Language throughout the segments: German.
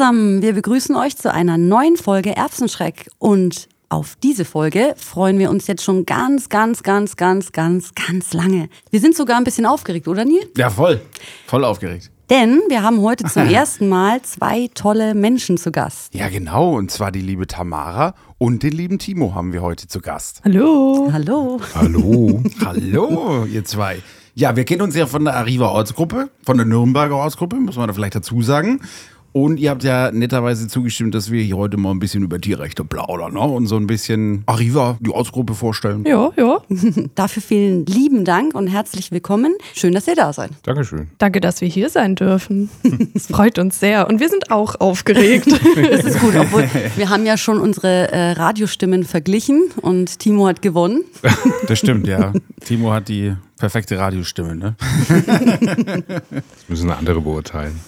Zusammen, wir begrüßen euch zu einer neuen Folge Erbsenschreck und auf diese Folge freuen wir uns jetzt schon ganz, ganz, ganz, ganz, ganz, ganz lange. Wir sind sogar ein bisschen aufgeregt, oder Neil? Ja, voll. Voll aufgeregt. Denn wir haben heute zum ersten Mal zwei tolle Menschen zu Gast. Ja, genau. Und zwar die liebe Tamara und den lieben Timo haben wir heute zu Gast. Hallo. Hallo. Hallo. Hallo, ihr zwei. Ja, wir kennen uns ja von der Arriva Ortsgruppe, von der Nürnberger Ortsgruppe, muss man da vielleicht dazu sagen. Und ihr habt ja netterweise zugestimmt, dass wir hier heute mal ein bisschen über Tierrechte plaudern ne? und so ein bisschen Arriva, die Ortsgruppe vorstellen. Ja, ja. Dafür vielen lieben Dank und herzlich willkommen. Schön, dass ihr da seid. Dankeschön. Danke, dass wir hier sein dürfen. Es freut uns sehr. Und wir sind auch aufgeregt. Das ist gut, obwohl wir haben ja schon unsere äh, Radiostimmen verglichen und Timo hat gewonnen. Das stimmt, ja. Timo hat die perfekte Radiostimme, ne? Das müssen andere beurteilen.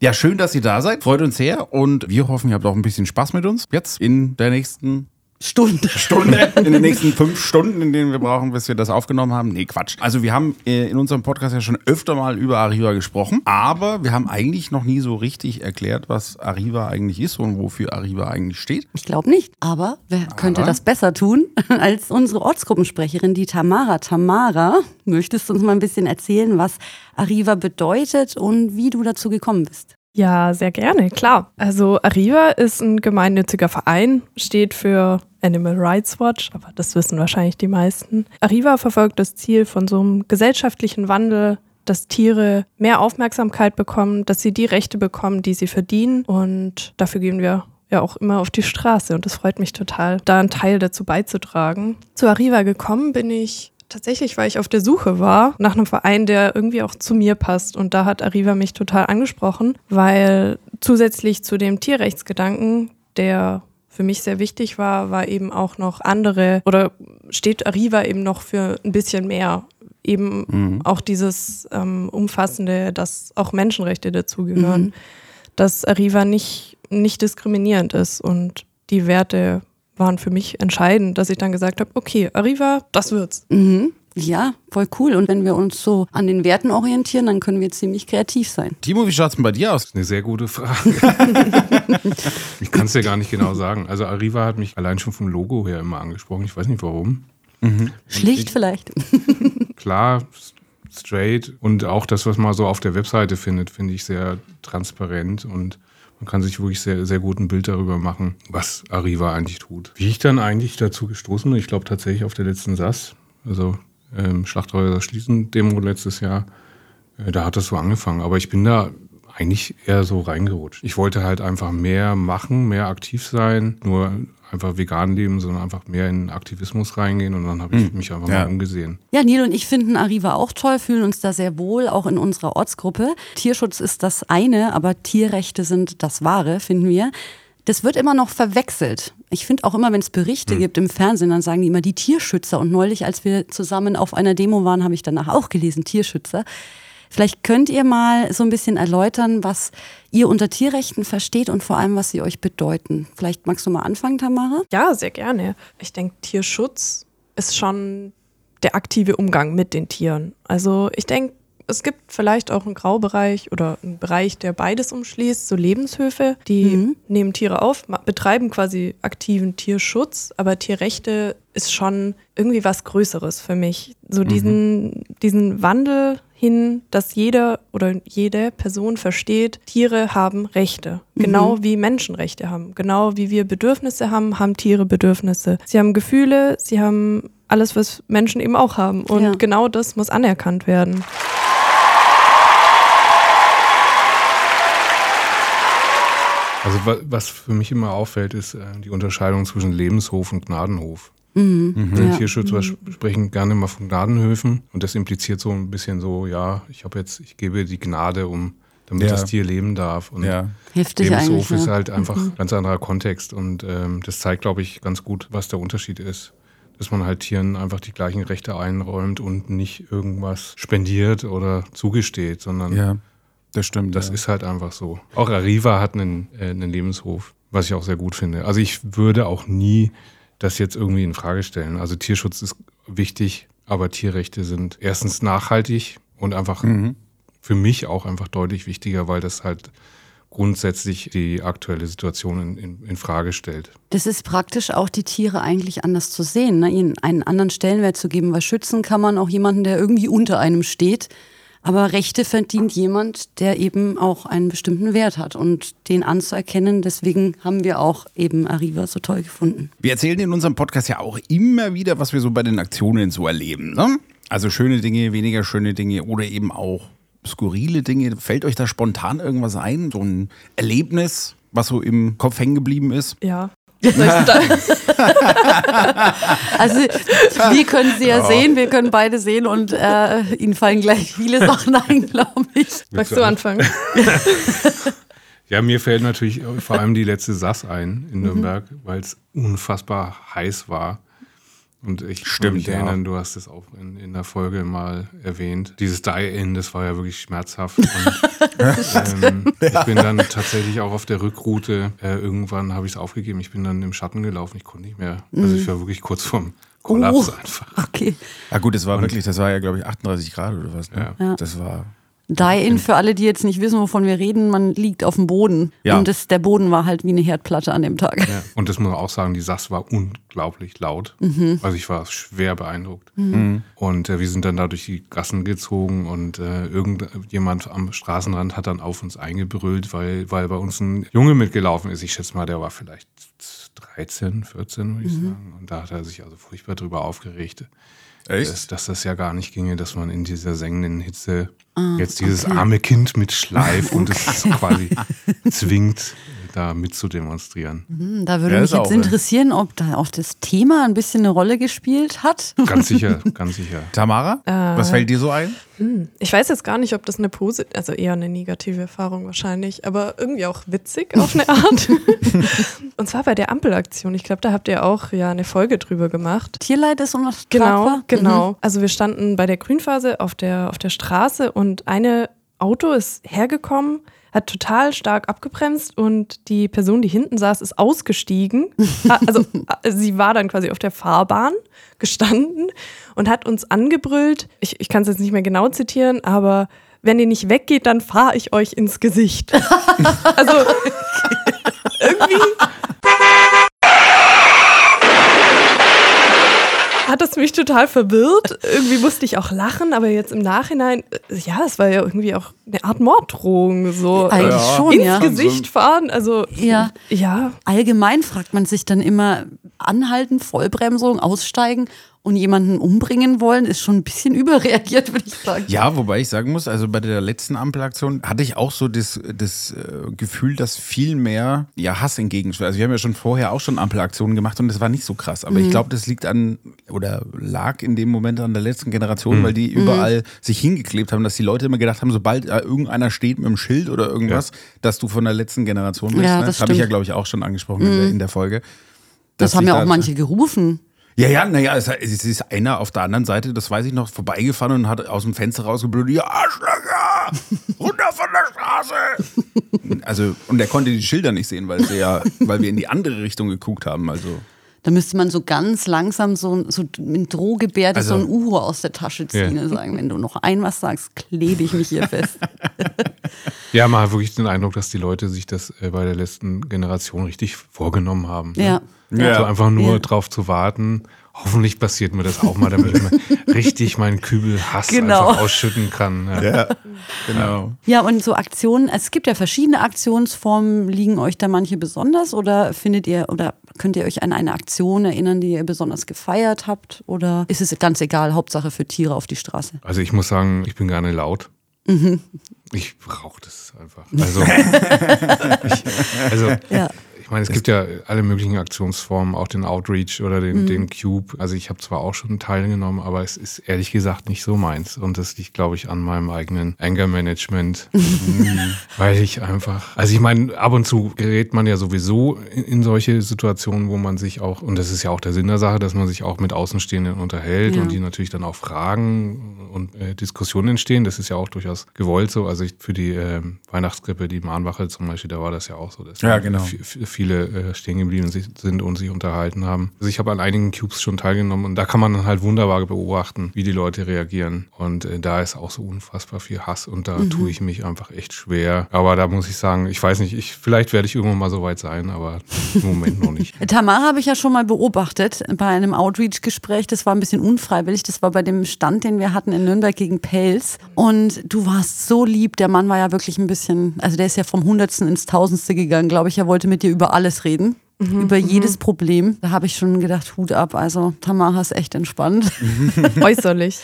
Ja, schön, dass ihr da seid. Freut uns sehr. Und wir hoffen, ihr habt auch ein bisschen Spaß mit uns. Jetzt in der nächsten Stunde. Stunde, in den nächsten fünf Stunden, in denen wir brauchen, bis wir das aufgenommen haben. Nee, Quatsch. Also wir haben äh, in unserem Podcast ja schon öfter mal über Arriva gesprochen, aber wir haben eigentlich noch nie so richtig erklärt, was Arriva eigentlich ist und wofür Arriva eigentlich steht. Ich glaube nicht, aber wer könnte das besser tun als unsere Ortsgruppensprecherin, die Tamara. Tamara, möchtest du uns mal ein bisschen erzählen, was Arriva bedeutet und wie du dazu gekommen bist? Ja, sehr gerne, klar. Also Arriva ist ein gemeinnütziger Verein, steht für Animal Rights Watch, aber das wissen wahrscheinlich die meisten. Arriva verfolgt das Ziel von so einem gesellschaftlichen Wandel, dass Tiere mehr Aufmerksamkeit bekommen, dass sie die Rechte bekommen, die sie verdienen. Und dafür gehen wir ja auch immer auf die Straße. Und das freut mich total, da einen Teil dazu beizutragen. Zu Arriva gekommen bin ich Tatsächlich, weil ich auf der Suche war nach einem Verein, der irgendwie auch zu mir passt. Und da hat Arriva mich total angesprochen, weil zusätzlich zu dem Tierrechtsgedanken, der für mich sehr wichtig war, war eben auch noch andere oder steht Arriva eben noch für ein bisschen mehr. Eben Mhm. auch dieses ähm, Umfassende, dass auch Menschenrechte dazugehören, Mhm. dass Arriva nicht, nicht diskriminierend ist und die Werte waren für mich entscheidend, dass ich dann gesagt habe, okay, Arriva, das wird's. Mhm. Ja, voll cool. Und wenn wir uns so an den Werten orientieren, dann können wir ziemlich kreativ sein. Timo, wie schaut's denn bei dir aus? Eine sehr gute Frage. ich kann es dir gar nicht genau sagen. Also Arriva hat mich allein schon vom Logo her immer angesprochen. Ich weiß nicht warum. Schlicht vielleicht. Klar, straight und auch das, was man so auf der Webseite findet, finde ich sehr transparent und man kann sich wirklich sehr, sehr gut ein Bild darüber machen, was Arriva eigentlich tut. Wie ich dann eigentlich dazu gestoßen bin, ich glaube tatsächlich auf der letzten SAS, also ähm, Schlachthäuser schließen Demo letztes Jahr, äh, da hat das so angefangen. Aber ich bin da eigentlich eher so reingerutscht. Ich wollte halt einfach mehr machen, mehr aktiv sein, nur einfach vegan leben, sondern einfach mehr in Aktivismus reingehen und dann habe ich mich einfach Ja. mal umgesehen. Ja, Neil und ich finden Arriva auch toll, fühlen uns da sehr wohl, auch in unserer Ortsgruppe. Tierschutz ist das eine, aber Tierrechte sind das wahre, finden wir. Das wird immer noch verwechselt. Ich finde auch immer, wenn es Berichte gibt im Fernsehen, dann sagen die immer die Tierschützer. Und neulich, als wir zusammen auf einer Demo waren, habe ich danach auch gelesen, Tierschützer. Vielleicht könnt ihr mal so ein bisschen erläutern, was ihr unter Tierrechten versteht und vor allem, was sie euch bedeuten. Vielleicht magst du mal anfangen, Tamara? Ja, sehr gerne. Ich denke, Tierschutz ist schon der aktive Umgang mit den Tieren. Also ich denke, es gibt vielleicht auch einen Graubereich oder einen Bereich, der beides umschließt, so Lebenshöfe, die nehmen Tiere auf, betreiben quasi aktiven Tierschutz, aber Tierrechte ist schon irgendwie was Größeres für mich. So diesen, diesen Wandel hin, dass jeder oder jede Person versteht, Tiere haben Rechte. Genau wie Menschenrechte haben. Genau wie wir Bedürfnisse haben, haben Tiere Bedürfnisse. Sie haben Gefühle, sie haben alles, was Menschen eben auch haben. Und Ja. genau das muss anerkannt werden. Also wa- was für mich immer auffällt, ist äh, die Unterscheidung zwischen Lebenshof und Gnadenhof. Mhm. Die Ja. Tierschützer sprechen gerne mal von Gnadenhöfen und das impliziert so ein bisschen so, ja, ich habe jetzt, ich gebe die Gnade um, damit Ja. das Tier leben darf. Und Ja. Heftig Lebenshof eigentlich. ist Ja. halt einfach ein ganz anderer Kontext und ähm, das zeigt, glaube ich, ganz gut, was der Unterschied ist. Dass man halt Tieren einfach die gleichen Rechte einräumt und nicht irgendwas spendiert oder zugesteht, sondern Ja, das stimmt. das ja. ist halt einfach so. Auch Arriva hat einen, äh, einen Lebenshof, was ich auch sehr gut finde. Also ich würde auch nie das jetzt irgendwie in Frage stellen. Also Tierschutz ist wichtig, aber Tierrechte sind erstens nachhaltig und einfach Mhm. für mich auch einfach deutlich wichtiger, weil das halt grundsätzlich die aktuelle Situation in, in, in, Frage stellt. Das ist praktisch auch die Tiere eigentlich anders zu sehen, ne? ihnen einen anderen Stellenwert zu geben, weil schützen kann man auch jemanden, der irgendwie unter einem steht. Aber Rechte verdient jemand, der eben auch einen bestimmten Wert hat und den anzuerkennen. Deswegen haben wir auch eben Arriva so toll gefunden. Wir erzählen in unserem Podcast ja auch immer wieder, was wir so bei den Aktionen so erleben. Ne? Also schöne Dinge, weniger schöne Dinge oder eben auch skurrile Dinge. Fällt euch da spontan irgendwas ein? So ein Erlebnis, was so im Kopf hängen geblieben ist? Ja. also wir können sie ja, ja, sehen, wir können beide sehen und äh, ihnen fallen gleich viele Sachen ein, glaube ich. Magst du anfangen? ja, mir fällt natürlich vor allem die letzte Sass ein in Nürnberg, mhm. weil es unfassbar heiß war. Und ich Stimmt, mich erinnern, ja. du hast es auch in, in der Folge mal erwähnt. Dieses Die-In, das war ja wirklich schmerzhaft. Und, ähm, ich bin dann tatsächlich auch auf der Rückroute, äh, irgendwann habe ich es aufgegeben, ich bin dann im Schatten gelaufen, ich konnte nicht mehr. Also ich mhm. war wirklich kurz vorm Kollaps oh, einfach. Okay. Ja gut, das war und, wirklich, das war ja glaube ich 38 Grad oder was. Ne? Ja. Das war Die-In, für alle, die jetzt nicht wissen, wovon wir reden, man liegt auf dem Boden. Ja. Und das, der Boden war halt wie eine Herdplatte an dem Tag. Ja. Und das muss man auch sagen, die Sass war unglaublich laut. Mhm. Also ich war schwer beeindruckt. Mhm. Und äh, wir sind dann da durch die Gassen gezogen und äh, irgendjemand am Straßenrand hat dann auf uns eingebrüllt, weil, weil bei uns ein Junge mitgelaufen ist. Ich schätze mal, der war vielleicht 13, 14, würde ich mhm. sagen. Und da hat er sich also furchtbar drüber aufgeregt. Dass, dass, das ja gar nicht ginge, dass man in dieser sengenden Hitze ah, jetzt dieses okay. arme Kind mitschleift und es quasi zwingt, da mitzudemonstrieren. Mhm, da würde ja, mich jetzt interessieren, ob da auch das Thema ein bisschen eine Rolle gespielt hat. Ganz sicher, ganz sicher. Tamara, äh, was fällt dir so ein? Hm, ich weiß jetzt gar nicht, ob das eine positive, also eher eine negative Erfahrung wahrscheinlich, aber irgendwie auch witzig auf eine Art. und zwar bei der Ampelaktion. Ich glaube, da habt ihr auch ja eine Folge drüber gemacht. Tierleid ist unstrafbar. Genau, genau. Mhm. Also wir standen bei der Grünphase auf der, auf der Straße und eine Auto ist hergekommen, hat total stark abgebremst und die Person, die hinten saß, ist ausgestiegen. also sie war dann quasi auf der Fahrbahn gestanden und hat uns angebrüllt. Ich, ich kann es jetzt nicht mehr genau zitieren, aber wenn ihr nicht weggeht, dann fahre ich euch ins Gesicht. also irgendwie hat das mich total verwirrt. Irgendwie musste ich auch lachen, aber jetzt im Nachhinein, äh, ja, es war ja irgendwie auch eine Art Morddrohung. So Eigentlich ja. schon, ins ja. Gesicht fahren. Also ja. ja. Allgemein fragt man sich dann immer, anhalten, Vollbremsung, aussteigen und jemanden umbringen wollen, ist schon ein bisschen überreagiert, würde ich sagen. Ja, wobei ich sagen muss, also bei der letzten Ampelaktion hatte ich auch so das, das äh, Gefühl, dass viel mehr ja, Hass entgegenschwört. Also wir haben ja schon vorher auch schon Ampelaktionen gemacht und das war nicht so krass. Aber mhm. ich glaube, das liegt an oder lag in dem Moment an der letzten Generation, mhm. weil die überall mhm. sich hingeklebt haben, dass die Leute immer gedacht haben, sobald äh, irgendeiner steht mit einem Schild oder irgendwas, ja. dass du von der letzten Generation bist. Ja, ne? das, das habe ich ja, glaube ich, auch schon angesprochen in der, mhm. in der Folge. Das haben ja auch manche gerufen. Ja, ja, naja, es, es ist einer auf der anderen Seite, das weiß ich noch, vorbeigefahren und hat aus dem Fenster rausgeblödet, ja, Arschlöcher, runter von der Straße. also, und er konnte die Schilder nicht sehen, weil, ja, weil wir in die andere Richtung geguckt haben, also. Da müsste man so ganz langsam so, so mit Drohgebärde also, so ein Uhu aus der Tasche ziehen ja. und sagen, wenn du noch ein was sagst, klebe ich mich hier fest. ja, man hat wirklich den Eindruck, dass die Leute sich das äh, bei der letzten Generation richtig vorgenommen haben. Ne? Ja. Ja. Also einfach nur ja. drauf zu warten. Hoffentlich passiert mir das auch mal, damit ich mir richtig meinen Kübel Hass genau. einfach ausschütten kann. Ja. ja. genau. Ja, und so Aktionen, es gibt ja verschiedene Aktionsformen. Liegen euch da manche besonders oder findet ihr oder könnt ihr euch an eine Aktion erinnern, die ihr besonders gefeiert habt? Oder ist es ganz egal, Hauptsache für Tiere auf die Straße? Also ich muss sagen, ich bin gerne laut. Mhm. Ich brauche das einfach. Also, ich, also ja meine, es gibt ja alle möglichen Aktionsformen, auch den Outreach oder den, mhm. den Cube. Also ich habe zwar auch schon teilgenommen, aber es ist ehrlich gesagt nicht so meins. Und das liegt, glaube ich, an meinem eigenen Anger-Management. weil ich einfach, also ich meine, ab und zu gerät man ja sowieso in, in, solche Situationen, wo man sich auch, und das ist ja auch der Sinn der Sache, dass man sich auch mit Außenstehenden unterhält ja. und die natürlich dann auch Fragen und äh, Diskussionen entstehen. Das ist ja auch durchaus gewollt so. Also ich, für die äh, Weihnachtskrippe, die Mahnwache zum Beispiel, da war das ja auch so. ja, genau viele äh, stehen geblieben sind und sich unterhalten haben. Also ich habe an einigen Cubes schon teilgenommen und da kann man dann halt wunderbar beobachten, wie die Leute reagieren. Und äh, da ist auch so unfassbar viel Hass und da mhm. tue ich mich einfach echt schwer. Aber da muss ich sagen, ich weiß nicht, ich, vielleicht werde ich irgendwann mal so weit sein, aber im Moment noch nicht. Tamara habe ich ja schon mal beobachtet bei einem Outreach-Gespräch. Das war ein bisschen unfreiwillig. Das war bei dem Stand, den wir hatten in Nürnberg gegen Pelz. Und du warst so lieb. Der Mann war ja wirklich ein bisschen, also der ist ja vom Hundertsten ins Tausendste gegangen, glaube ich. Er wollte mit dir über alles reden. Mhm, über mhm. jedes Problem. Da habe ich schon gedacht, Hut ab. Also Tamara ist echt entspannt. Äußerlich.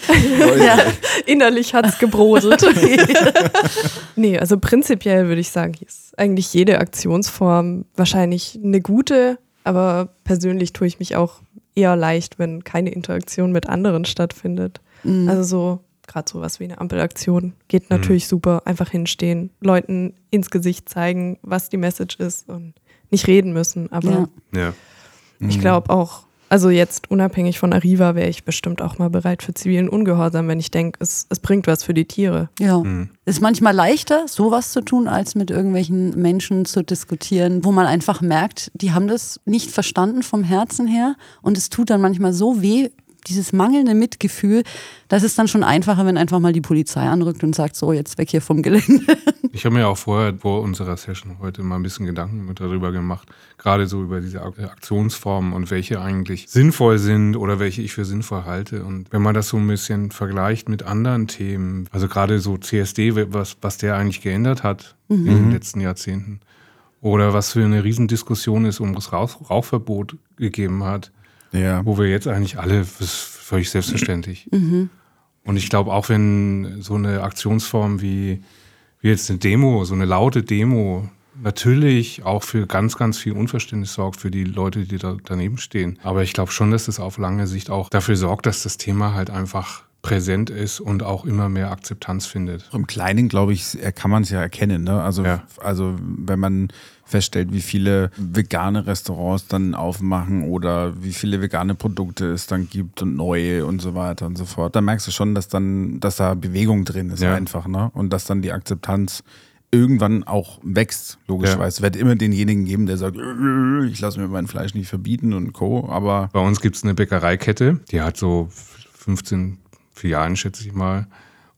ja. Innerlich hat es gebrodet. nee, also prinzipiell würde ich sagen, ist eigentlich jede Aktionsform wahrscheinlich eine gute, aber persönlich tue ich mich auch eher leicht, wenn keine Interaktion mit anderen stattfindet. Mhm. Also so gerade sowas wie eine Ampelaktion geht mhm. natürlich mhm. super. Einfach hinstehen, Leuten ins Gesicht zeigen, was die Message ist und nicht reden müssen. Aber ja. Ja. ich mhm. glaube auch, also jetzt unabhängig von Arriva wäre ich bestimmt auch mal bereit für zivilen Ungehorsam, wenn ich denke, es, es bringt was für die Tiere. Ja. Mhm. Ist manchmal leichter, sowas zu tun, als mit irgendwelchen Menschen zu diskutieren, wo man einfach merkt, die haben das nicht verstanden vom Herzen her und es tut dann manchmal so weh, dieses mangelnde Mitgefühl, das ist dann schon einfacher, wenn einfach mal die Polizei anrückt und sagt, so, jetzt weg hier vom Gelände. Ich habe mir auch vorher vor unserer Session heute mal ein bisschen Gedanken darüber gemacht, gerade so über diese Aktionsformen und welche eigentlich sinnvoll sind oder welche ich für sinnvoll halte. Und wenn man das so ein bisschen vergleicht mit anderen Themen, also gerade so CSD, was, was der eigentlich geändert hat mhm. in den letzten Jahrzehnten, oder was für eine Riesendiskussion es um das Rauchverbot gegeben hat, ja. wo wir jetzt eigentlich alle, das ist völlig selbstverständlich. Mhm. Und ich glaube, auch wenn so eine Aktionsform wie, wie jetzt eine Demo, so eine laute Demo, natürlich auch für ganz, ganz viel Unverständnis sorgt für die Leute, die da daneben stehen. Aber ich glaube schon, dass das auf lange Sicht auch dafür sorgt, dass das Thema halt einfach präsent ist und auch immer mehr Akzeptanz findet. Im Kleinen, glaube ich, kann man es ja erkennen. Ne? Also, ja. also wenn man feststellt, wie viele vegane Restaurants dann aufmachen oder wie viele vegane Produkte es dann gibt und neue und so weiter und so fort, dann merkst du schon, dass dann, dass da Bewegung drin ist ja. einfach, ne? Und dass dann die Akzeptanz irgendwann auch wächst, logischerweise. Ja. Es wird immer denjenigen geben, der sagt, ich lasse mir mein Fleisch nicht verbieten und Co. Aber bei uns gibt es eine Bäckereikette, die hat so 15 Filialen, schätze ich mal.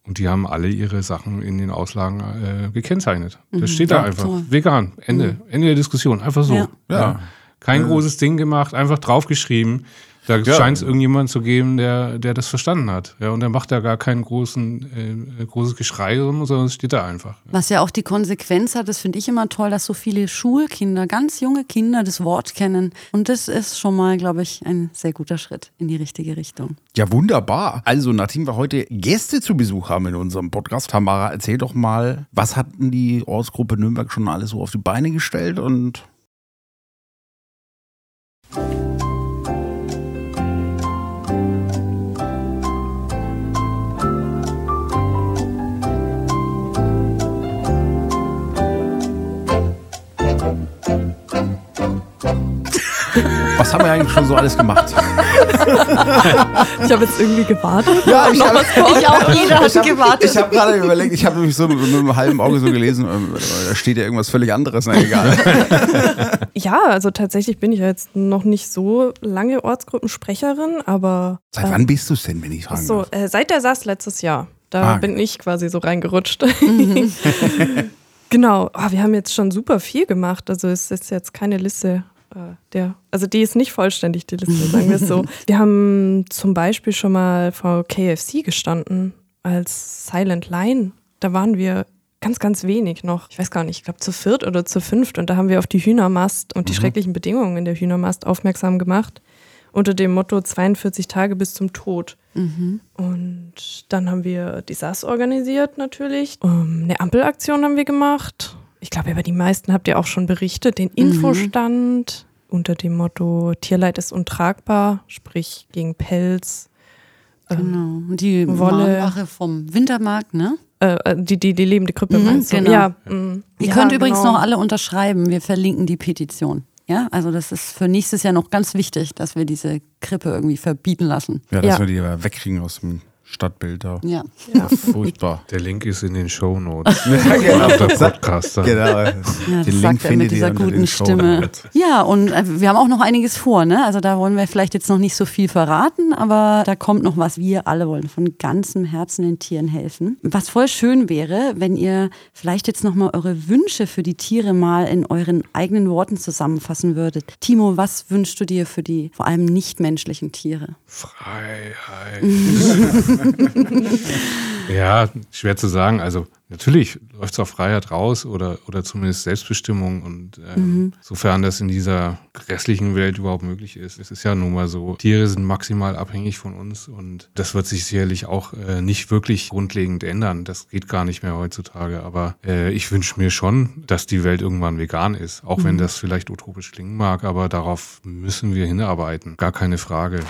Und die haben alle ihre Sachen in den Auslagen äh, gekennzeichnet. Das mhm. steht da ja, einfach. So. Vegan. Ende. Mhm. Ende der Diskussion. Einfach so. Ja. ja. Kein großes Ding gemacht, einfach draufgeschrieben. Da ja. scheint es irgendjemanden zu geben, der, der das verstanden hat. Ja, und der macht da gar kein großen, äh, großes Geschrei, sondern es steht da einfach. Was ja auch die Konsequenz hat, das finde ich immer toll, dass so viele Schulkinder, ganz junge Kinder das Wort kennen. Und das ist schon mal, glaube ich, ein sehr guter Schritt in die richtige Richtung. Ja, wunderbar. Also, nachdem wir heute Gäste zu Besuch haben in unserem Podcast, Tamara, erzähl doch mal, was hatten die Ortsgruppe Nürnberg schon alles so auf die Beine gestellt und Was haben wir eigentlich schon so alles gemacht? ich habe jetzt irgendwie gewartet. Ja, ich, hab, ich auch. Jeder hat gewartet. Ich habe gerade überlegt, ich habe nämlich so mit, mit einem halben Auge so gelesen, ähm, da steht ja irgendwas völlig anderes. Na egal. Ja, also tatsächlich bin ich jetzt noch nicht so lange Ortsgruppensprecherin, aber. Seit äh, wann bist du es denn, wenn ich fragen so, äh, Seit der SAS letztes Jahr. Da ah, bin ich quasi so reingerutscht. Mhm. genau. Oh, wir haben jetzt schon super viel gemacht. Also es ist jetzt keine Liste der, also die ist nicht vollständig, die Liste, sagen wir es so. Wir haben zum Beispiel schon mal vor KFC gestanden als Silent Line. Da waren wir ganz, ganz wenig noch. Ich weiß gar nicht, ich glaube zu viert oder zu fünft. Und da haben wir auf die Hühnermast und die mhm. schrecklichen Bedingungen in der Hühnermast aufmerksam gemacht. Unter dem Motto 42 Tage bis zum Tod. Mhm. Und dann haben wir die SAS organisiert natürlich. Um, eine Ampelaktion haben wir gemacht ich glaube, über die meisten habt ihr auch schon berichtet, den Infostand mhm. unter dem Motto Tierleid ist untragbar, sprich gegen Pelz. Ähm, genau. Und die Wolle. vom Wintermarkt, ne? Äh, äh, die, die, die lebende Krippe mhm, meinst du? Genau. Ja, mhm. Ihr ja, könnt übrigens genau. noch alle unterschreiben. Wir verlinken die Petition. Ja, also das ist für nächstes Jahr noch ganz wichtig, dass wir diese Krippe irgendwie verbieten lassen. Ja, dass ja. wir die wegkriegen aus dem Stadtbilder. Ja. Ja. Furchtbar. Der Link ist in den Show Notes. Ja, genau. Der Podcaster. Genau. Ja, Den Link sagt er mit findet ihr dieser den guten Stimme. Ja, und äh, wir haben auch noch einiges vor, ne? Also da wollen wir vielleicht jetzt noch nicht so viel verraten, aber da kommt noch was. Wir alle wollen von ganzem Herzen den Tieren helfen. Was voll schön wäre, wenn ihr vielleicht jetzt noch mal eure Wünsche für die Tiere mal in euren eigenen Worten zusammenfassen würdet. Timo, was wünschst du dir für die vor allem nichtmenschlichen Tiere? Freiheit. ja, schwer zu sagen. Also natürlich läuft es auf Freiheit raus oder, oder zumindest Selbstbestimmung. Und ähm, sofern das in dieser grässlichen Welt überhaupt möglich ist. Es ist ja nun mal so, Tiere sind maximal abhängig von uns und das wird sich sicherlich auch äh, nicht wirklich grundlegend ändern. Das geht gar nicht mehr heutzutage. Aber äh, ich wünsche mir schon, dass die Welt irgendwann vegan ist. Auch wenn das vielleicht utopisch klingen mag, aber darauf müssen wir hinarbeiten. Gar keine Frage.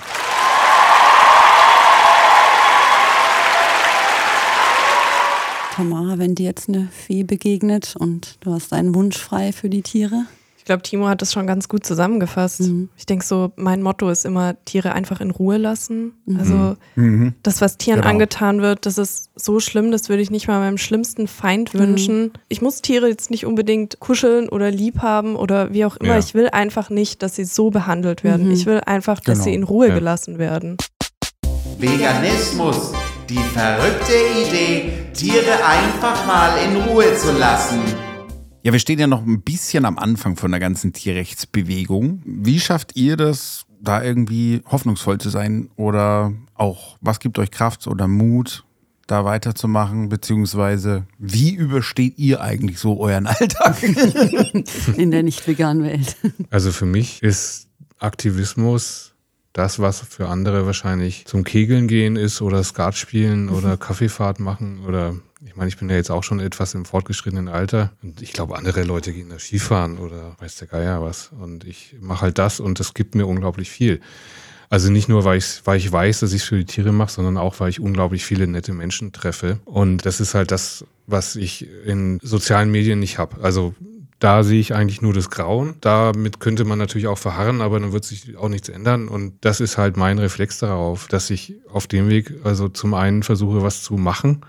Tamara, wenn dir jetzt eine Fee begegnet und du hast einen Wunsch frei für die Tiere? Ich glaube, Timo hat das schon ganz gut zusammengefasst. Ich denke so, mein Motto ist immer, Tiere einfach in Ruhe lassen. Also das, was Tieren Genau. angetan wird, das ist so schlimm, das würde ich nicht mal meinem schlimmsten Feind wünschen. Ich muss Tiere jetzt nicht unbedingt kuscheln oder lieb haben oder wie auch immer. Ja. Ich will einfach nicht, dass sie so behandelt werden. Ich will einfach, dass Genau. sie in Ruhe Ja. gelassen werden. Veganismus, die verrückte Idee, Tiere einfach mal in Ruhe zu lassen. Ja, wir stehen ja noch ein bisschen am Anfang von der ganzen Tierrechtsbewegung. Wie schafft ihr das, da irgendwie hoffnungsvoll zu sein? Oder auch, was gibt euch Kraft oder Mut, da weiterzumachen? Beziehungsweise, wie übersteht ihr eigentlich so euren Alltag? In der nicht veganen Welt. Also für mich ist Aktivismus das, was für andere wahrscheinlich zum Kegeln gehen ist oder Skat spielen oder Kaffeefahrt machen oder ich meine, ich bin ja jetzt auch schon etwas im fortgeschrittenen Alter und ich glaube, andere Leute gehen da Skifahren oder weiß der Geier was und ich mache halt das und das gibt mir unglaublich viel. Also nicht nur, weil ich, weil ich weiß, dass ich es für die Tiere mache, sondern auch, weil ich unglaublich viele nette Menschen treffe. Und das ist halt das, was ich in sozialen Medien nicht habe. Also da sehe ich eigentlich nur das Grauen. Damit könnte man natürlich auch verharren, aber dann wird sich auch nichts ändern. Und das ist halt mein Reflex darauf, dass ich auf dem Weg also zum einen versuche, was zu machen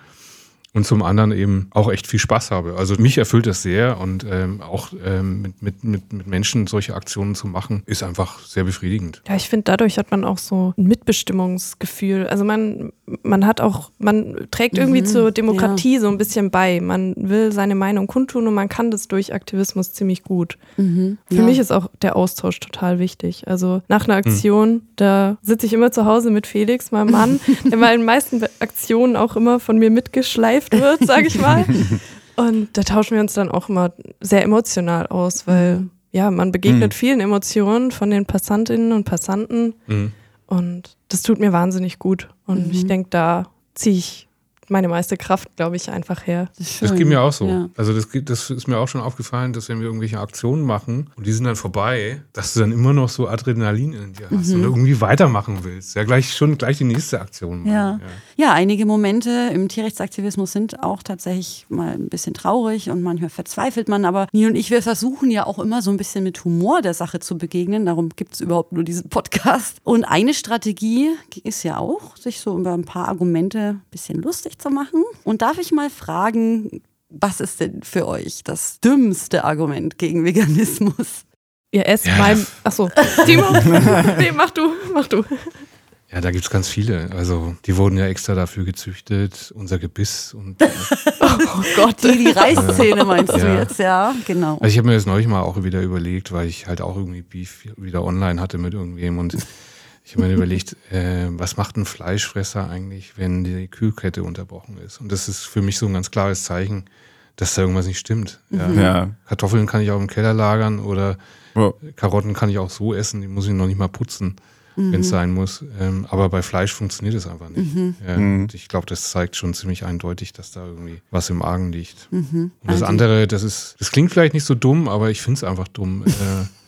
und zum anderen eben auch echt viel Spaß habe. Also mich erfüllt das sehr und ähm, auch ähm, mit, mit, mit, mit Menschen solche Aktionen zu machen, ist einfach sehr befriedigend. Ja, ich finde, dadurch hat man auch so ein Mitbestimmungsgefühl. Also man, man hat auch, man trägt irgendwie Mhm, zur Demokratie so ein bisschen bei. Man will seine Meinung kundtun und man kann das durch Aktivismus ziemlich gut. Für Ja. mich ist auch der Austausch total wichtig. Also nach einer Aktion, da sitze ich immer zu Hause mit Felix, meinem Mann, der bei den meisten Aktionen auch immer von mir mitgeschleift wird, sage ich mal. Und da tauschen wir uns dann auch immer sehr emotional aus, weil ja, man begegnet vielen Emotionen von den Passantinnen und Passanten Mhm. und das tut mir wahnsinnig gut. Und Mhm. ich denke, da ziehe ich meine meiste Kraft, glaube ich, einfach her. Das geht mir auch so. Ja. Also das, geht, das ist mir auch schon aufgefallen, dass wenn wir irgendwelche Aktionen machen und die sind dann vorbei, dass du dann immer noch so Adrenalin in dir hast und irgendwie weitermachen willst. Ja, gleich schon gleich die nächste Aktion machen. Ja. ja, einige Momente im Tierrechtsaktivismus sind auch tatsächlich mal ein bisschen traurig und manchmal verzweifelt man. Aber Nil und ich, wir versuchen ja auch immer so ein bisschen mit Humor der Sache zu begegnen. Darum gibt es überhaupt nur diesen Podcast. Und eine Strategie ist ja auch, sich so über ein paar Argumente ein bisschen lustig zu machen. Und darf ich mal fragen, was ist denn für euch das dümmste Argument gegen Veganismus? Ihr esst Ja. mein. Achso, Timo, nee, mach du, mach du. Ja, da gibt es ganz viele. Also die wurden ja extra dafür gezüchtet, unser Gebiss und äh, Oh Gott. Die, die Reißzähne meinst du Ja. jetzt, ja, genau. Also ich habe mir das neulich mal auch wieder überlegt, weil ich halt auch irgendwie Beef wieder online hatte mit irgendwem und ich habe mir überlegt, äh, was macht ein Fleischfresser eigentlich, wenn die Kühlkette unterbrochen ist? Und das ist für mich so ein ganz klares Zeichen, dass da irgendwas nicht stimmt. Ja. Ja. Kartoffeln kann ich auch im Keller lagern oder Ja. Karotten kann ich auch so essen, die muss ich noch nicht mal putzen, wenn es sein muss. Ähm, aber bei Fleisch funktioniert es einfach nicht. Ja, und ich glaube, das zeigt schon ziemlich eindeutig, dass da irgendwie was im Argen liegt. Und das Also- andere, das ist, das klingt vielleicht nicht so dumm, aber ich finde es einfach dumm. äh,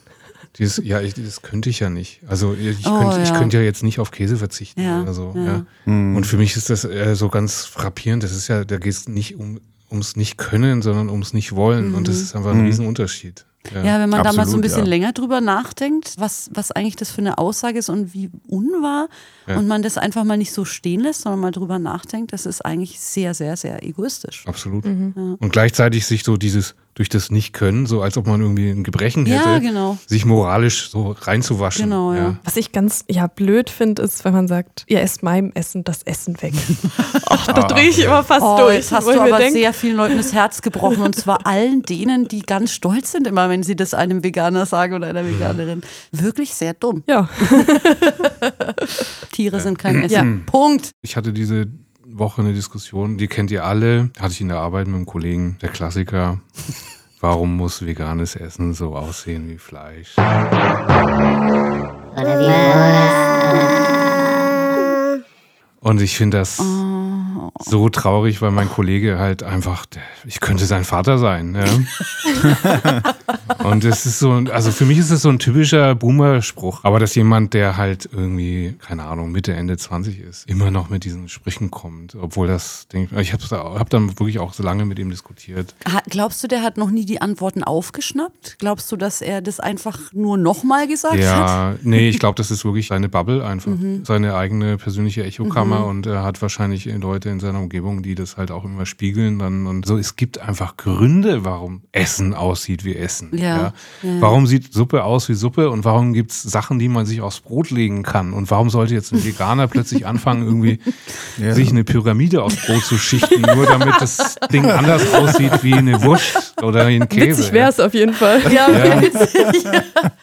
dieses, ja, ich, das könnte ich ja nicht. Also ich, Oh, könnte, ich ja. könnte ja jetzt nicht auf Käse verzichten Ja, oder so. ja. Ja. Und für mich ist das äh, so ganz frappierend. Das ist ja, da geht es nicht um ums nicht können, sondern ums nicht wollen. Und das ist einfach ein Riesenunterschied. Ja, wenn man da mal so ein Absolut, bisschen ja. länger drüber nachdenkt, was, was eigentlich das für eine Aussage ist und wie unwahr Ja. und man das einfach mal nicht so stehen lässt, sondern mal drüber nachdenkt, das ist eigentlich sehr, sehr, sehr egoistisch. Absolut. Und gleichzeitig sich so dieses durch das Nicht-Können, so als ob man irgendwie ein Gebrechen hätte, Ja, genau. sich moralisch so reinzuwaschen. Genau, ja. Was ich ganz ja blöd finde, ist, wenn man sagt, ihr esst meinem Essen das Essen weg. Ach, da drehe ich immer fast Oh, durch. jetzt hast du aber denk, sehr vielen Leuten das Herz gebrochen und zwar allen denen, die ganz stolz sind, immer wenn sie das einem Veganer sagen oder einer Veganerin. Wirklich sehr dumm. Ja, Tiere sind kein Essen. Ja. Punkt. Ich hatte diese Woche eine Diskussion, die kennt ihr alle, hatte ich in der Arbeit mit einem Kollegen, der Klassiker. Warum muss veganes Essen so aussehen wie Fleisch? Und ich finde das Oh. so traurig, weil mein Kollege halt einfach, ich könnte sein Vater sein. Ja? Und es ist so, also für mich ist es so ein typischer Boomer-Spruch. Aber dass jemand, der halt irgendwie, keine Ahnung, Mitte, Ende 20 ist, immer noch mit diesen Sprüchen kommt. Obwohl das, ich, ich habe hab dann wirklich auch so lange mit ihm diskutiert. Glaubst du, der hat noch nie die Antworten aufgeschnappt? Glaubst du, dass er das einfach nur nochmal gesagt hat? Ja, nee, ich glaube, das ist wirklich seine Bubble einfach. Mhm. Seine eigene persönliche Echokammer und er hat wahrscheinlich Leute in seiner Umgebung, die das halt auch immer spiegeln. Dann und so, es gibt einfach Gründe, warum Essen aussieht wie Essen. Ja, ja. Warum sieht Suppe aus wie Suppe und warum gibt es Sachen, die man sich aufs Brot legen kann? Und warum sollte jetzt ein Veganer plötzlich anfangen, irgendwie Ja. sich eine Pyramide aufs Brot zu schichten, nur damit das Ding anders aussieht wie eine Wurst oder wie ein Käse? witzig wäre es auf jeden Fall. Ja,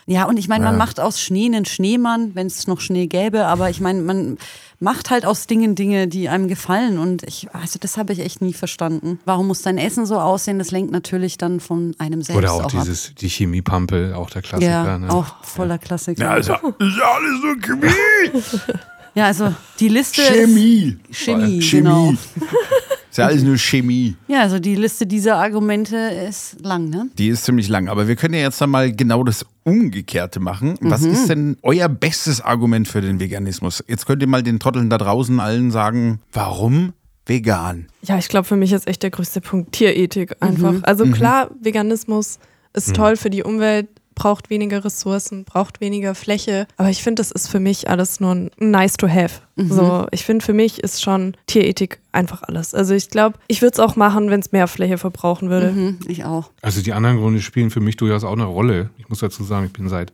ja, und ich meine, man macht aus Schnee einen Schneemann, wenn es noch Schnee gäbe, aber ich meine, man macht halt aus Dingen Dinge, die einem gefallen und ich, also das habe ich echt nie verstanden. Warum muss dein Essen so aussehen? Das lenkt natürlich dann von einem selbst Oder auch, ab. dieses, die Chemiepampe, auch der Klassiker. Ja, ne? auch voller Klassiker. Ja, also, ist ja alles so Chemie. Ja, also die Liste Chemie. ist Chemie, Chemie. genau. Ist ja alles nur Chemie. Ja, also die Liste dieser Argumente ist lang, ne? Die ist ziemlich lang. Aber wir können ja jetzt dann mal genau das Umgekehrte machen. Was Mhm. ist denn euer bestes Argument für den Veganismus? Jetzt könnt ihr mal den Trotteln da draußen allen sagen, warum vegan? Ja, ich glaube, für mich ist echt der größte Punkt Tierethik einfach. Mhm. Also klar, Veganismus ist toll für die Umwelt, braucht weniger Ressourcen, braucht weniger Fläche. Aber ich finde, das ist für mich alles nur ein nice to have. Mhm. So, ich finde, für mich ist schon Tierethik einfach alles. Also ich glaube, ich würde es auch machen, wenn es mehr Fläche verbrauchen würde. Mhm, ich auch. Also die anderen Gründe spielen für mich durchaus auch eine Rolle. Ich muss dazu sagen, ich bin seit,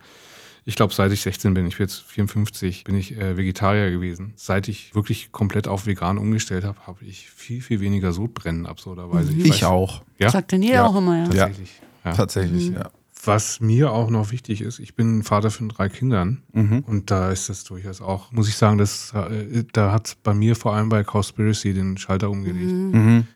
ich glaube, seit ich 16 bin, ich bin jetzt 54, bin ich äh, Vegetarier gewesen. Seit ich wirklich komplett auf vegan umgestellt habe, habe ich viel, viel weniger Sodbrennen absurderweise. Ich weiß- auch. Ja, Sagt denn jeder Ja. auch immer, ja. tatsächlich. Ja. Tatsächlich, Mhm. ja. Was mir auch noch wichtig ist, ich bin Vater von drei Kindern und da ist das durchaus auch, muss ich sagen, das, äh, da hat bei mir vor allem bei Cowspiracy den Schalter umgelegt,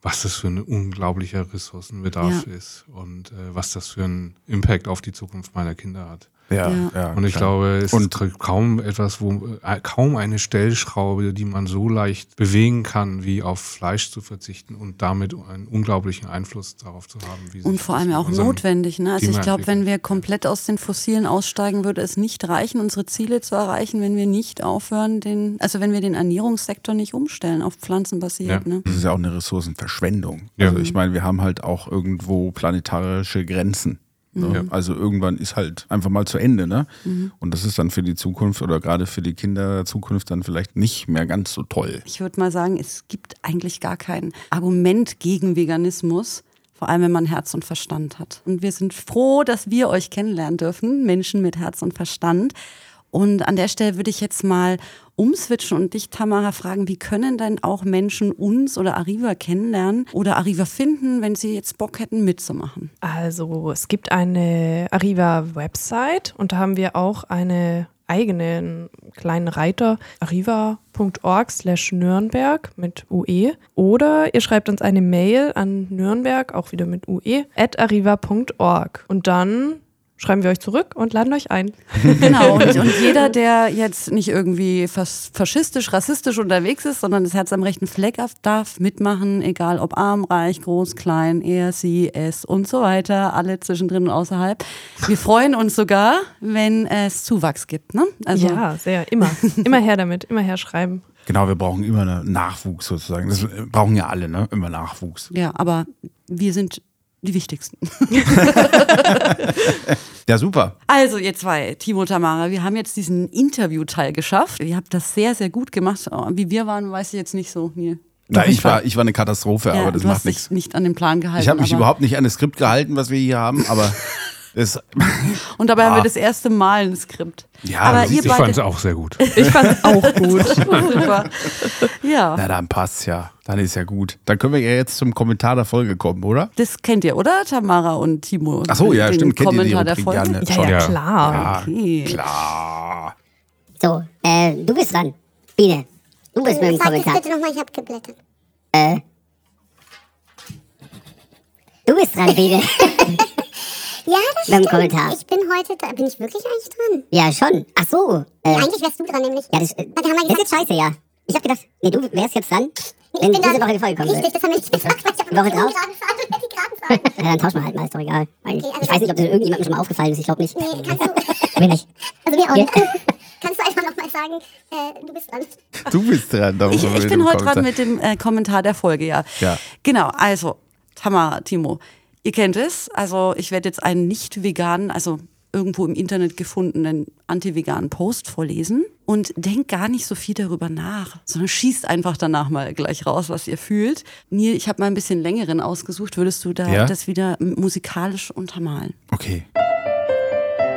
was das für ein unglaublicher Ressourcenbedarf Ja. ist und äh, was das für einen Impact auf die Zukunft meiner Kinder hat. Ja, Ja. ja. Und ich klar. glaube, es Und- ist kaum etwas, wo äh, kaum eine Stellschraube, die man so leicht bewegen kann, wie auf Fleisch zu verzichten und damit einen unglaublichen Einfluss darauf zu haben. Wie Und sich vor allem auch notwendig. Ne? Also ich glaube, wenn wir komplett aus den Fossilen aussteigen, würde es nicht reichen, unsere Ziele zu erreichen, wenn wir nicht aufhören, den, also wenn wir den Ernährungssektor nicht umstellen auf pflanzenbasiert. Ja. Ne? Das ist ja auch eine Ressourcenverschwendung. Ja. Also ich meine, wir haben halt auch irgendwo planetarische Grenzen. Ne? Ja. Also irgendwann ist halt einfach mal zu Ende, ne? Und das ist dann für die Zukunft oder gerade für die Kinder der Zukunft dann vielleicht nicht mehr ganz so toll. Ich würde mal sagen, es gibt eigentlich gar kein Argument gegen Veganismus. Vor allem, wenn man Herz und Verstand hat. Und wir sind froh, dass wir euch kennenlernen dürfen, Menschen mit Herz und Verstand. Und an der Stelle würde ich jetzt mal umswitchen und dich, Tamara, fragen, wie können denn auch Menschen uns oder Arriva kennenlernen oder Arriva finden, wenn sie jetzt Bock hätten mitzumachen? Also es gibt eine Arriva-Website und da haben wir auch eine eigenen kleinen Reiter arriva.org slash Nürnberg mit UE oder ihr schreibt uns eine Mail an Nürnberg, auch wieder mit UE, at arriva.org und dann schreiben wir euch zurück und laden euch ein. Genau, und, und jeder, der jetzt nicht irgendwie fas faschistisch, rassistisch unterwegs ist, sondern das Herz am rechten Fleck hat, darf mitmachen, egal ob arm, reich, groß, klein, er, sie, es und so weiter, alle zwischendrin und außerhalb. Wir freuen uns sogar, wenn es Zuwachs gibt. Ne? Also, ja, sehr, immer. Immer her damit, immer her schreiben. Genau, wir brauchen immer einen Nachwuchs sozusagen. Das brauchen ja alle, ne? Immer Nachwuchs. ja, aber wir sind die wichtigsten. Ja, super. Also, ihr zwei, Timo Tamara, wir haben jetzt diesen Interviewteil geschafft. Ihr habt das sehr, sehr gut gemacht. Oh, Wie wir waren, weiß ich jetzt nicht so. Nee. Na, ich war, ich war eine Katastrophe, Ja, aber das macht nichts. nicht an den Plan gehalten. Ich habe mich überhaupt nicht an das Skript gehalten, was wir hier haben, aber das, Und dabei haben Ah. wir das erste Mal ein Skript. Ja, aber ihr Ich fand es auch sehr gut. Ich fand es auch gut. Super. Ja. na dann passt's ja. Dann ist ja gut. Dann können wir ja jetzt zum Kommentar der Folge kommen, oder? Das kennt ihr, oder? Tamara und Timo. Ach so, ja, Den stimmt. Kennt ihr die Kommentar der? Ja, Folge? Ja, schon. ja, Ja. klar. Okay. Klar. So, äh, du bist dran. Biene, du bist mit dem Sag das Kommentar. bitte nochmal, ich hab geblättert. Du bist dran, Biene. Ja, das dem stimmt. Kommentar. Ich bin heute da. Bin ich wirklich eigentlich dran? ja, schon. Ach so. Äh, Eigentlich wärst du dran, nämlich. ja, das, äh, haben wir das ist gesagt? jetzt scheiße, ja. Ich hab gedacht, nee, du wärst jetzt dran, Ich wenn bin diese dann- Woche die Folge kommt. Richtig, das haben wir nicht gesagt. weil Ich hab Woche die drauf? Ja, dann tauschen wir halt mal, ist doch egal. Okay, also ich weiß nicht, ob das irgendjemandem schon mal aufgefallen ist, ich glaube nicht. Nee, kannst du, Mir nicht. also mir auch nicht. Kannst du einfach nochmal sagen, äh, du bist dran. Du bist dran. da Ich, ich bin heute Kommentar. dran mit dem äh, Kommentar der Folge, ja. Ja. Genau, also, Tamara, Timo, ihr kennt es. Also, ich werde jetzt einen nicht veganen, also irgendwo im Internet gefundenen anti-veganen Post vorlesen und denkt gar nicht so viel darüber nach, sondern schießt einfach danach mal gleich raus, was ihr fühlt. Neil, ich habe mal ein bisschen längeren ausgesucht. Würdest du da Ja. das wieder musikalisch untermalen? Okay.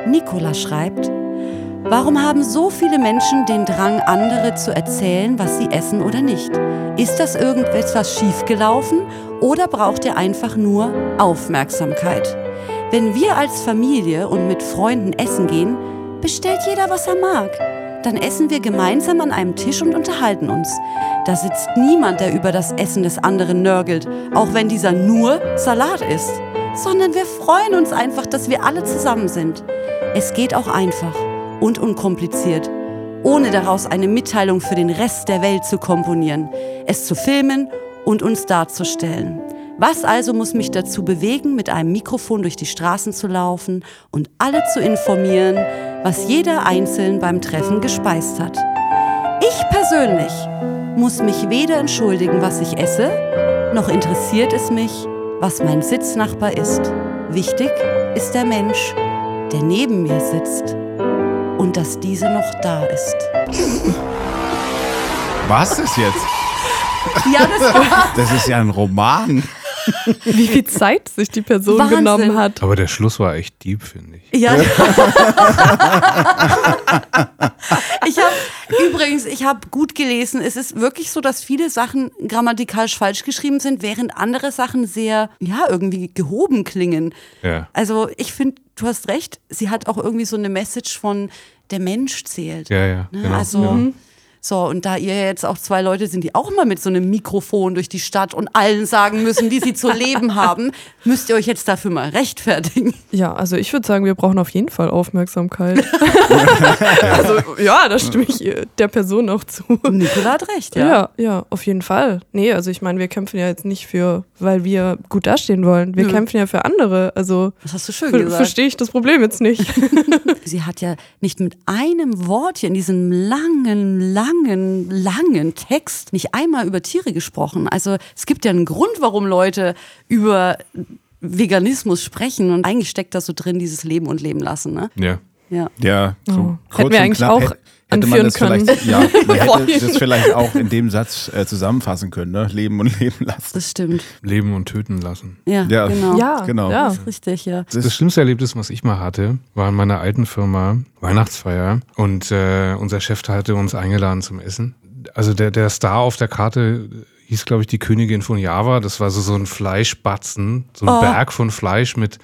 Nicola schreibt, Warum haben so viele Menschen den Drang, andere zu erzählen, was sie essen oder nicht? Ist das irgendetwas schiefgelaufen oder braucht ihr einfach nur Aufmerksamkeit? Wenn wir als Familie und mit Freunden essen gehen, bestellt jeder, was er mag. Dann essen wir gemeinsam an einem Tisch und unterhalten uns. Da sitzt niemand, der über das Essen des anderen nörgelt, auch wenn dieser nur Salat ist. Sondern wir freuen uns einfach, dass wir alle zusammen sind. Es geht auch einfach und unkompliziert, ohne daraus eine Mitteilung für den Rest der Welt zu komponieren, es zu filmen und uns darzustellen. Was also muss mich dazu bewegen, mit einem Mikrofon durch die Straßen zu laufen und alle zu informieren, was jeder einzeln beim Treffen gespeist hat? Ich persönlich muss mich weder entschuldigen, was ich esse, noch interessiert es mich, was mein Sitznachbar ist. Wichtig ist der Mensch, der neben mir sitzt und dass diese noch da ist. Was ist jetzt? Ja, das war Das ist ja ein Roman. Wie viel Zeit sich die Person Wahnsinn. genommen hat. Aber der Schluss war echt deep, finde ich. Ja. ich habe übrigens, ich habe gut gelesen. Es ist wirklich so, dass viele Sachen grammatikalisch falsch geschrieben sind, während andere Sachen sehr, ja, irgendwie gehoben klingen. Ja. Also ich finde, du hast recht. Sie hat auch irgendwie so eine Message von der Mensch zählt. Ja, ja, Ne? genau, also ja. So und da ihr jetzt auch zwei Leute sind, die auch immer mit so einem Mikrofon durch die Stadt und allen sagen müssen, wie sie zu leben haben, müsst ihr euch jetzt dafür mal rechtfertigen. Ja, also ich würde sagen, wir brauchen auf jeden Fall Aufmerksamkeit. also ja, da stimme ich der Person auch zu. Nikola hat recht, ja. Ja, ja, auf jeden Fall. Nee, also ich meine, wir kämpfen ja jetzt nicht für, weil wir gut dastehen wollen. Wir Nö. kämpfen ja für andere. Also Das hast du schön gesagt. verstehe ich das Problem jetzt nicht. Sie hat ja nicht mit einem Wort hier in diesem langen, langen, langen Text nicht einmal über Tiere gesprochen. Also es gibt ja einen Grund, warum Leute über Veganismus sprechen und eigentlich steckt da so drin dieses Leben und Leben lassen. Ne? Ja. Ja. Ja, so Oh. kurz Hätten wir und eigentlich knapp auch hätte- hätte man anführen das können. vielleicht, ja, man hätte das vielleicht auch in dem Satz äh, zusammenfassen können, ne? Leben und leben lassen. Das stimmt. Leben und töten lassen. Ja, Ja. genau. ja, genau. Ja. Das ist richtig, ja. Das schlimmste Erlebnis, was ich mal hatte, war in meiner alten Firma Weihnachtsfeier und äh, unser Chef hatte uns eingeladen zum Essen. Also der, der Star auf der Karte hieß, glaube ich, die Königin von Java. Das war so, so ein Fleischbatzen, so ein Oh. Berg von Fleisch mit,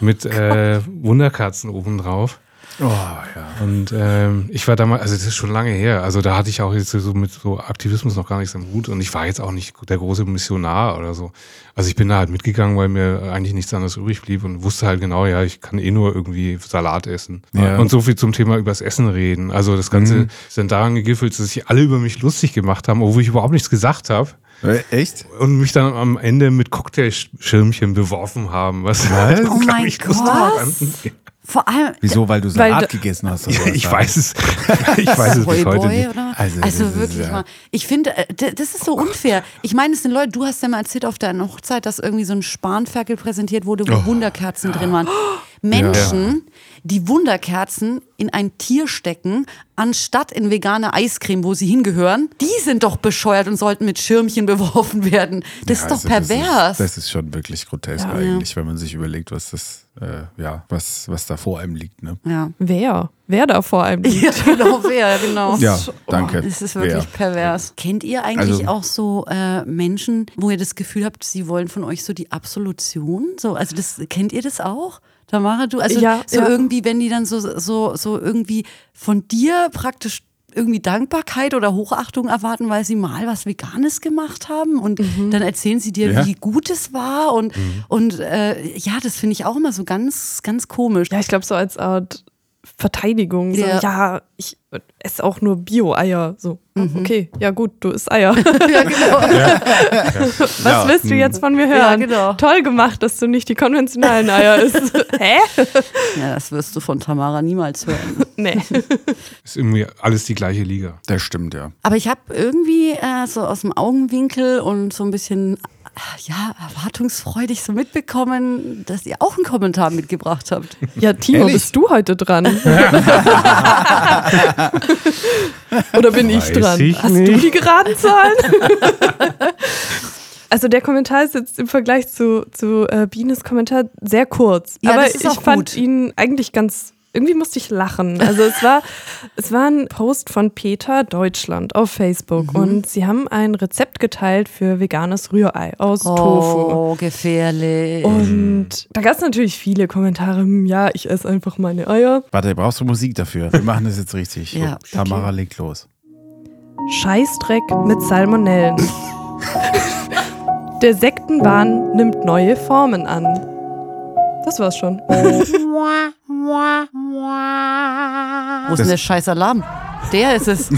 mit äh, Wunderkerzen obendrauf. Oh, ja. Und ähm, ich war damals, also das ist schon lange her, also da hatte ich auch jetzt so mit so Aktivismus noch gar nichts am Hut und ich war jetzt auch nicht der große Missionar oder so. Also ich bin da halt mitgegangen, weil mir eigentlich nichts anderes übrig blieb und wusste halt genau, ja, ich kann eh nur irgendwie Salat essen. Ja. Und so viel zum Thema übers Essen reden. Also das Ganze ist dann daran gegipfelt, dass sich alle über mich lustig gemacht haben, obwohl ich überhaupt nichts gesagt habe. Äh, Echt? Und mich dann am Ende mit Cocktailschirmchen beworfen haben, was Was? Oh mein Gott. Vor allem. Wieso? Weil du Weil Salat da- gegessen hast. Ja, ich weiß es. Ich weiß es bis heute nicht. Also, Also, wirklich ja- mal. Ich finde, äh, das ist so unfair. Ich meine, es sind Leute, du hast ja mal erzählt auf deiner Hochzeit, dass irgendwie so ein Spanferkel präsentiert wurde, wo Wunderkerzen drin waren. Menschen, die Wunderkerzen in ein Tier stecken, anstatt in vegane Eiscreme, wo sie hingehören, die sind doch bescheuert und sollten mit Schirmchen beworfen werden. Das Ja, ist doch also pervers. Das ist, das ist schon wirklich grotesk Ja. eigentlich, wenn man sich überlegt, was das, äh, ja, was, was da vor einem liegt. Ne? ja. Wer? Wer da vor einem liegt? Ja, genau, wer, genau. Ja, danke. Es ist wirklich Wer? pervers. Kennt ihr eigentlich Also- auch so äh, Menschen, wo ihr das Gefühl habt, sie wollen von euch so die Absolution? So, also das kennt ihr das auch? Tamara, du, also Ja, so ja. irgendwie, wenn die dann so, so, so irgendwie von dir praktisch irgendwie Dankbarkeit oder Hochachtung erwarten, weil sie mal was Veganes gemacht haben und Mhm. dann erzählen sie dir, Ja. wie gut es war und, und äh, ja, das finde ich auch immer so ganz, ganz komisch. Ja, ich glaube, so als Art Verteidigung. So, Ja. ja. ich esse auch nur Bio-Eier. So, okay, ja gut, du isst Eier. Ja, genau. Was Ja. willst du jetzt von mir hören? Ja, genau. Toll gemacht, dass du nicht die konventionellen Eier isst. Hä? ja, das wirst du von Tamara niemals hören. Nee. Ist irgendwie alles die gleiche Liga. Das stimmt, ja. Aber ich habe irgendwie äh, so aus dem Augenwinkel und so ein bisschen ja, erwartungsfreudig so mitbekommen, dass ihr auch einen Kommentar mitgebracht habt. Ja, Timo, Ehrlich? bist du heute dran? Oder bin ich Weiß dran? ich Hast du nicht. die geraden Zahlen? Also der Kommentar ist jetzt im Vergleich zu, zu äh, Bienes Kommentar sehr kurz. Ja, aber das ist ich auch fand gut. ihn eigentlich ganz. Irgendwie musste ich lachen. Also es war, es war ein Post von Peter Deutschland auf Facebook Mhm. und sie haben ein Rezept geteilt für veganes Rührei aus Tofu. Oh, gefährlich. Und da gab es natürlich viele Kommentare. hm, Ja, ich esse einfach meine Eier. Warte, brauchst du Musik dafür? Wir machen das jetzt richtig. Ja, So, Tamara legt los. Scheißdreck mit Salmonellen. Der Sektenwahn nimmt neue Formen an. Das war's schon. Wo ist denn der scheiß Alarm? Der ist es. Hä?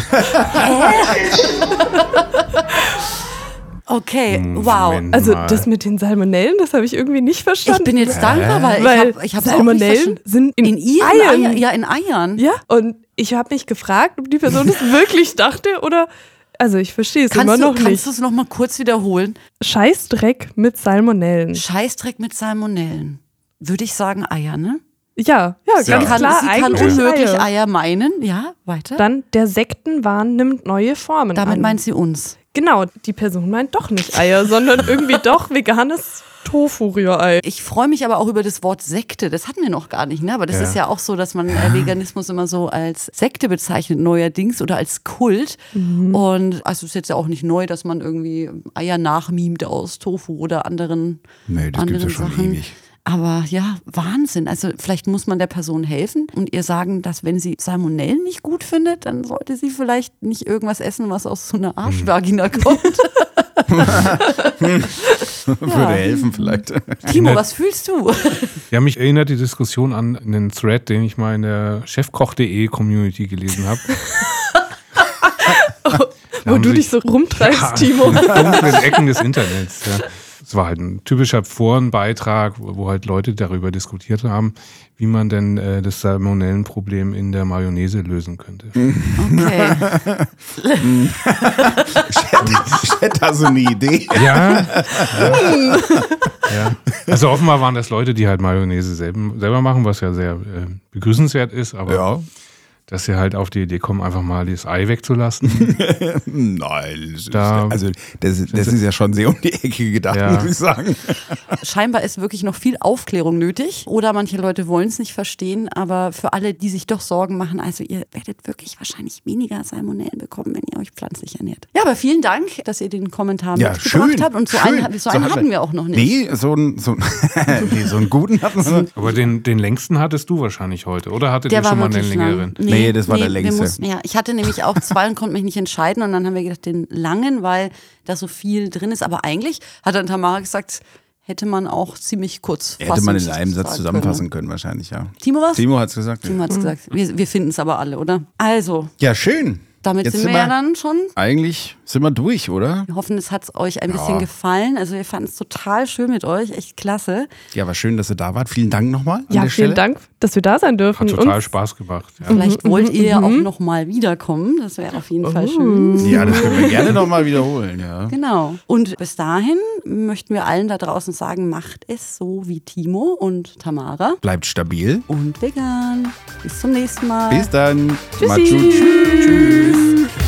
okay, wow. Moment Also mal. das mit den Salmonellen, das habe ich irgendwie nicht Ich verstanden. bin jetzt dankbar, weil, weil ich habe ich nicht Salmonellen sind in, in ihren Eiern. Eiern. Ja, in Eiern. Ja, und ich habe mich gefragt, ob die Person es wirklich dachte oder. Also ich verstehe es Kannst immer du, noch kannst nicht. du es nochmal kurz wiederholen? Scheißdreck mit Salmonellen. Scheißdreck mit Salmonellen. Würde ich sagen Eier, ne? Ja, ja, Ja. ganz Kann, klar. sie kann unmöglich Eier. Eier meinen. Ja, weiter. Dann der Sektenwahn nimmt neue Formen Damit an. meint sie uns. Genau, die Person meint doch nicht Eier, sondern irgendwie doch veganes Tofu-Rührei. Ich freue mich aber auch über das Wort Sekte. Das hatten wir noch gar nicht, ne? Aber das Ja. ist ja auch so, dass man äh, Veganismus immer so als Sekte bezeichnet, neuerdings, oder als Kult. Und also es ist jetzt ja auch nicht neu, dass man irgendwie Eier nachmimt aus Tofu oder anderen, Nee, das gibt's anderen ja schon Sachen. ewig. Aber ja, Wahnsinn. Also vielleicht muss man der Person helfen und ihr sagen, dass wenn sie Salmonellen nicht gut findet, dann sollte sie vielleicht nicht irgendwas essen, was aus so einer Arschvagina kommt. Würde helfen vielleicht. Timo, was fühlst du? Ja, mich erinnert die Diskussion an einen Thread, den ich mal in der chefkoch.de Community gelesen habe. Wo du dich so rumtreibst, Timo. in dunklen Ecken des Internets. Ja. Es war halt ein typischer Forenbeitrag, wo wo halt Leute darüber diskutiert haben, wie man denn äh, das Salmonellenproblem in der Mayonnaise lösen könnte. Okay. Ich hätte da so eine Idee. Ja. ja. ja. Also offenbar waren das Leute, die halt Mayonnaise selber, selber machen, was ja sehr äh, begrüßenswert ist, aber Ja. Dass sie halt auf die Idee kommen, einfach mal das Ei wegzulassen. Nein, das ist, Da- also das, das ist ja schon sehr um die Ecke gedacht, Ja. muss ich sagen. Scheinbar ist wirklich noch viel Aufklärung nötig. Oder manche Leute wollen es nicht verstehen. Aber für alle, die sich doch Sorgen machen, also ihr werdet wirklich wahrscheinlich weniger Salmonellen bekommen, wenn ihr euch pflanzlich ernährt. Ja, aber vielen Dank, dass ihr den Kommentar Ja, mitgebracht schön. habt. Und so schön. einen, so einen hatten wir auch noch nicht. Nee, so einen, so, einen- nee, so einen guten hatten wir. aber den, den längsten hattest du wahrscheinlich heute, oder? Hattet ihr schon mal einen längeren? lang. Nee, das war der wir längste. mussten- ja, ich hatte nämlich auch zwei und konnte mich nicht entscheiden. Und dann haben wir gedacht, den langen, weil da so viel drin ist. Aber eigentlich hat dann Tamara gesagt, hätte man auch ziemlich kurz Hätte man in einem Satz zusammenfassen können, wahrscheinlich, ja. Timo was? Timo hat's gesagt. Timo hat es gesagt. Wir, wir finden es aber alle, oder? Also, Ja, schön. damit sind sind wir ja wir- dann schon. Eigentlich Sind wir durch, oder? Wir hoffen, es hat euch ein bisschen Ja. gefallen. Also wir fanden es total schön mit euch, echt klasse. Ja, war schön, dass ihr da wart. Vielen Dank nochmal. Ja, vielen Stelle. Dank, dass wir da sein dürfen. Hat total Und- Spaß gemacht. Ja. Vielleicht wollt ihr ja auch noch mal wiederkommen. Das wäre auf jeden Fall schön. Ja, das können wir gerne nochmal wiederholen, ja. Genau. Und bis dahin möchten wir allen da draußen sagen, macht es so wie Timo und Tamara Bleibt stabil. und vegan. Bis zum nächsten Mal. Bis dann. Tschüssi. Matschu. Tschüss.